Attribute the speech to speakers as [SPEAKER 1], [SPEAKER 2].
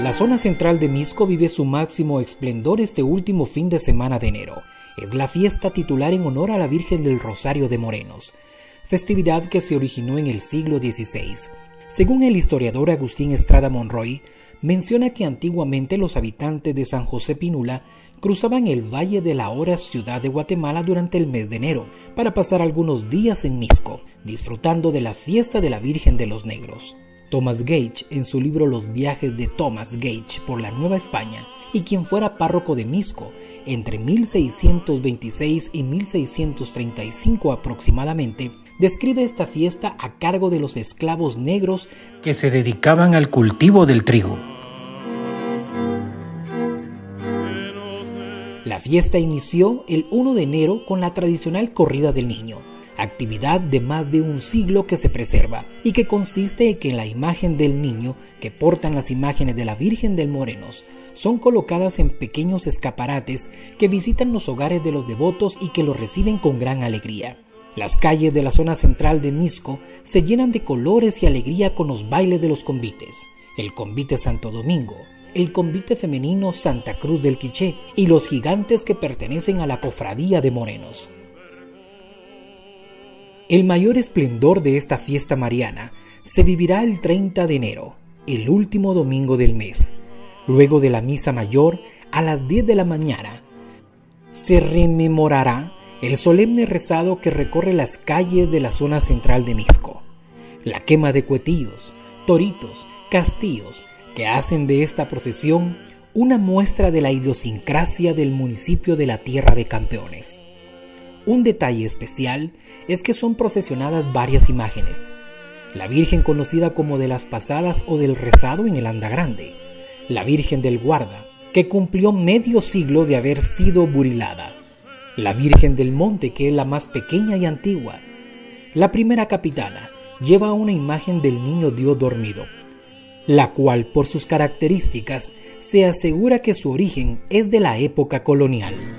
[SPEAKER 1] La zona central de Misco vive su máximo esplendor este último fin de semana de enero. Es la fiesta titular en honor a la Virgen del Rosario de Morenos, festividad que se originó en el siglo XVI. Según el historiador Agustín Estrada Monroy, menciona que antiguamente los habitantes de San José Pinula cruzaban el valle de la ahora ciudad de Guatemala durante el mes de enero para pasar algunos días en Misco, disfrutando de la fiesta de la Virgen de los Negros. Thomas Gage, en su libro Los viajes de Thomas Gage por la Nueva España, y quien fuera párroco de Misco entre 1626 y 1635 aproximadamente, describe esta fiesta a cargo de los esclavos negros que se dedicaban al cultivo del trigo. La fiesta inició el 1 de enero con la tradicional corrida del niño, actividad de más de un siglo que se preserva y que consiste en que la imagen del niño que portan las imágenes de la Virgen del Morenos son colocadas en pequeños escaparates que visitan los hogares de los devotos y que los reciben con gran alegría. Las calles de la zona central de Misco se llenan de colores y alegría con los bailes de los convites. El convite Santo Domingo, el convite femenino Santa Cruz del Quiché y los gigantes que pertenecen a la cofradía de Morenos. El mayor esplendor de esta fiesta mariana se vivirá el 30 de enero, el último domingo del mes. Luego de la misa mayor, a las 10 de la mañana, se rememorará el solemne rezado que recorre las calles de la zona central de Misco. La quema de cuetillos, toritos, castillos, que hacen de esta procesión una muestra de la idiosincrasia del municipio de la Tierra de Campeones. Un detalle especial es que son procesionadas varias imágenes. La Virgen conocida como de las pasadas o del rezado en el Anda Grande, la Virgen del Guarda, que cumplió medio siglo de haber sido burilada, la Virgen del Monte, que es la más pequeña y antigua. La primera capitana lleva una imagen del niño Dios dormido, la cual por sus características se asegura que su origen es de la época colonial.